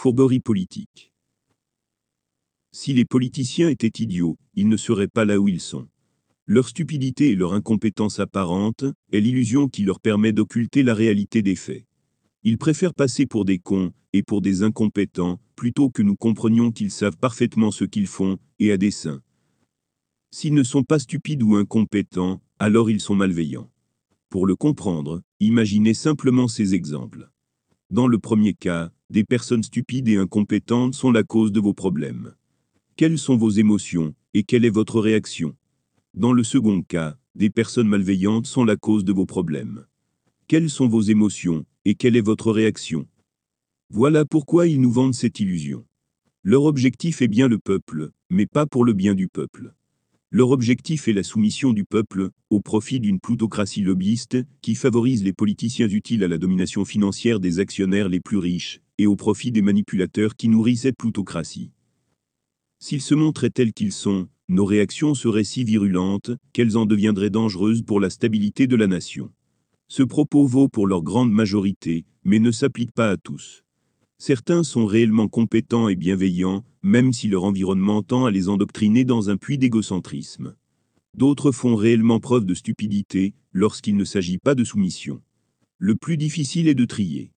Fourberie politique. Si les politiciens étaient idiots, ils ne seraient pas là où ils sont. Leur stupidité et leur incompétence apparente est l'illusion qui leur permet d'occulter la réalité des faits. Ils préfèrent passer pour des cons et pour des incompétents, plutôt que nous comprenions qu'ils savent parfaitement ce qu'ils font, et à dessein. S'ils ne sont pas stupides ou incompétents, alors ils sont malveillants. Pour le comprendre, imaginez simplement ces exemples. Dans le premier cas, des personnes stupides et incompétentes sont la cause de vos problèmes. Quelles sont vos émotions, et quelle est votre réaction? Dans le second cas, des personnes malveillantes sont la cause de vos problèmes. Quelles sont vos émotions, et quelle est votre réaction? Voilà pourquoi ils nous vendent cette illusion. Leur objectif est bien le peuple, mais pas pour le bien du peuple. Leur objectif est la soumission du peuple, au profit d'une plutocratie lobbyiste, qui favorise les politiciens utiles à la domination financière des actionnaires les plus riches, et au profit des manipulateurs qui nourrissent cette plutocratie. S'ils se montraient tels qu'ils sont, nos réactions seraient si virulentes, qu'elles en deviendraient dangereuses pour la stabilité de la nation. Ce propos vaut pour leur grande majorité, mais ne s'applique pas à tous. Certains sont réellement compétents et bienveillants, même si leur environnement tend à les endoctriner dans un puits d'égocentrisme. D'autres font réellement preuve de stupidité, lorsqu'il ne s'agit pas de soumission. Le plus difficile est de trier.